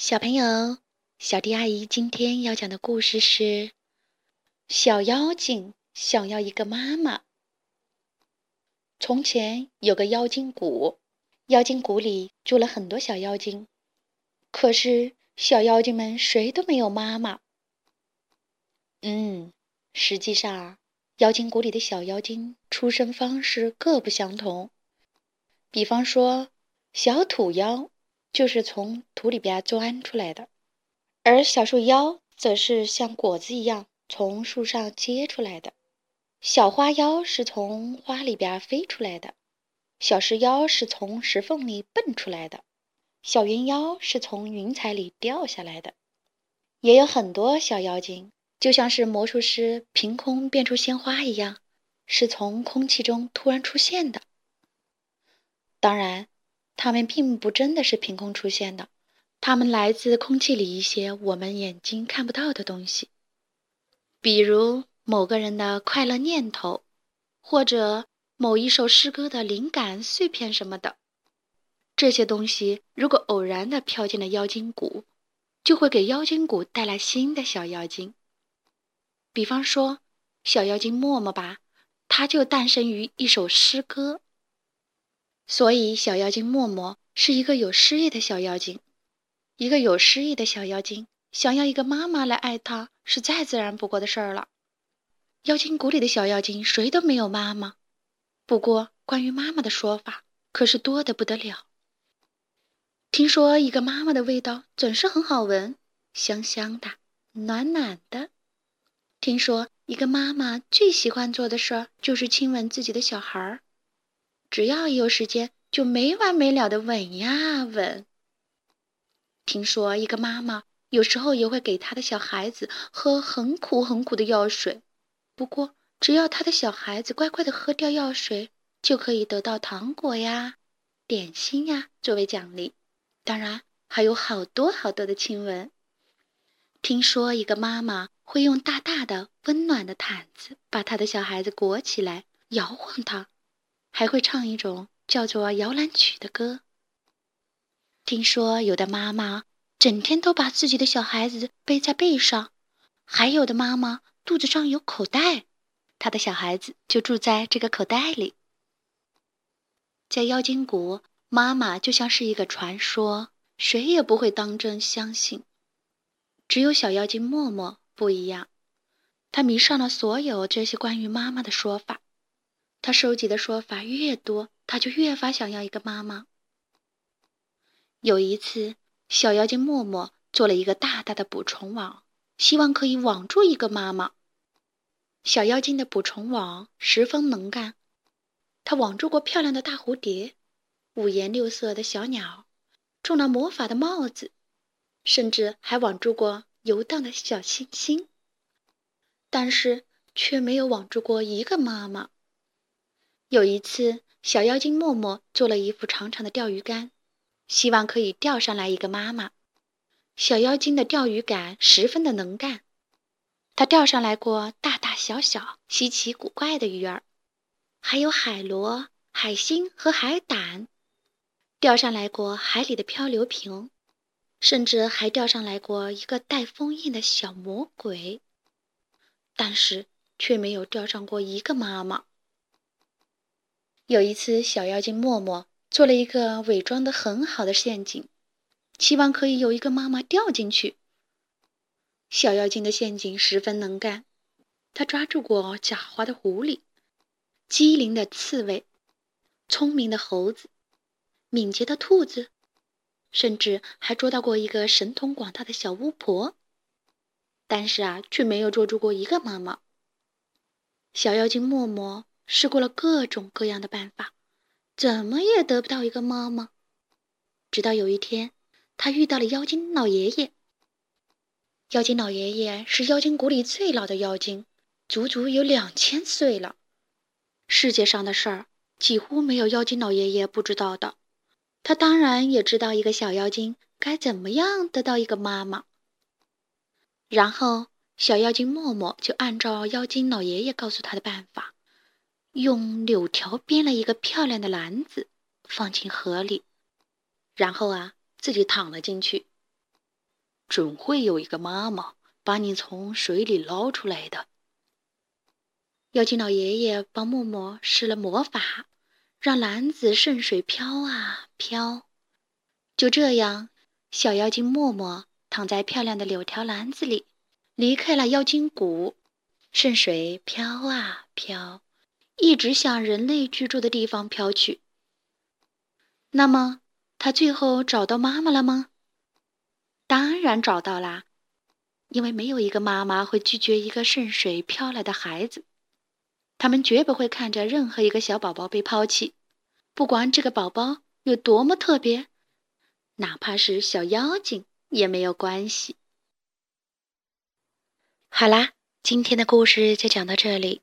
小朋友，小迪阿姨今天要讲的故事是《小妖精想要一个妈妈》。从前有个妖精谷，妖精谷里住了很多小妖精，可是小妖精们谁都没有妈妈。嗯，实际上，妖精谷里的小妖精出生方式各不相同。比方说，小土妖。就是从土里边钻出来的，而小树妖则是像果子一样从树上结出来的，小花妖是从花里边飞出来的，小石妖是从石缝里蹦出来的，小云妖是从云彩里掉下来的，也有很多小妖精，就像是魔术师凭空变出鲜花一样，是从空气中突然出现的。当然。它们并不真的是凭空出现的，它们来自空气里一些我们眼睛看不到的东西，比如某个人的快乐念头，或者某一首诗歌的灵感碎片什么的。这些东西如果偶然的飘进了妖精谷，就会给妖精谷带来新的小妖精。比方说，小妖精默默吧，它就诞生于一首诗歌。所以，小妖精默默是一个有诗意的小妖精。一个有诗意的小妖精想要一个妈妈来爱她，是再自然不过的事儿了。妖精谷里的小妖精谁都没有妈妈，不过关于妈妈的说法可是多得不得了。听说一个妈妈的味道总是很好闻，香香的，暖暖的。听说一个妈妈最喜欢做的事儿就是亲吻自己的小孩儿。只要一有时间，就没完没了的吻呀吻。听说一个妈妈有时候也会给她的小孩子喝很苦很苦的药水，不过只要她的小孩子乖乖的喝掉药水，就可以得到糖果呀、点心呀作为奖励。当然还有好多好多的亲吻。听说一个妈妈会用大大的温暖的毯子把她的小孩子裹起来，摇晃他。还会唱一种叫做摇篮曲的歌。听说有的妈妈整天都把自己的小孩子背在背上，还有的妈妈肚子上有口袋，她的小孩子就住在这个口袋里。在妖精谷，妈妈就像是一个传说，谁也不会当真相信。只有小妖精默默不一样，她迷上了所有这些关于妈妈的说法。他收集的说法越多，他就越发想要一个妈妈。有一次，小妖精默默做了一个大大的捕虫网，希望可以网住一个妈妈。小妖精的捕虫网十分能干，它网住过漂亮的大蝴蝶、五颜六色的小鸟、中了魔法的帽子，甚至还网住过游荡的小星星，但是却没有网住过一个妈妈。有一次，小妖精默默做了一副长长的钓鱼竿，希望可以钓上来一个妈妈。小妖精的钓鱼竿十分的能干，它钓上来过大大小小、稀奇古怪的鱼儿，还有海螺、海星和海胆；钓上来过海里的漂流瓶，甚至还钓上来过一个带封印的小魔鬼。但是，却没有钓上过一个妈妈。有一次，小妖精默默做了一个伪装的很好的陷阱，希望可以有一个妈妈掉进去。小妖精的陷阱十分能干，她抓住过狡猾的狐狸、机灵的刺猬、聪明的猴子、敏捷的兔子，甚至还捉到过一个神通广大的小巫婆。但是啊，却没有捉住过一个妈妈。小妖精默默。试过了各种各样的办法，怎么也得不到一个妈妈。直到有一天，他遇到了妖精老爷爷。妖精老爷爷是妖精谷里最老的妖精，足足有两千岁了。世界上的事儿几乎没有妖精老爷爷不知道的。他当然也知道一个小妖精该怎么样得到一个妈妈。然后，小妖精默默就按照妖精老爷爷告诉他的办法。用柳条编了一个漂亮的篮子，放进河里，然后啊，自己躺了进去。准会有一个妈妈把你从水里捞出来的。妖精老爷爷帮默默施了魔法，让篮子顺水飘啊飘。就这样，小妖精默默躺在漂亮的柳条篮子里，离开了妖精谷，顺水飘啊飘，一直向人类居住的地方飘去。那么，他最后找到妈妈了吗？当然找到啦，因为没有一个妈妈会拒绝一个顺水飘来的孩子。他们绝不会看着任何一个小宝宝被抛弃，不管这个宝宝有多么特别，哪怕是小妖精也没有关系。好啦，今天的故事就讲到这里。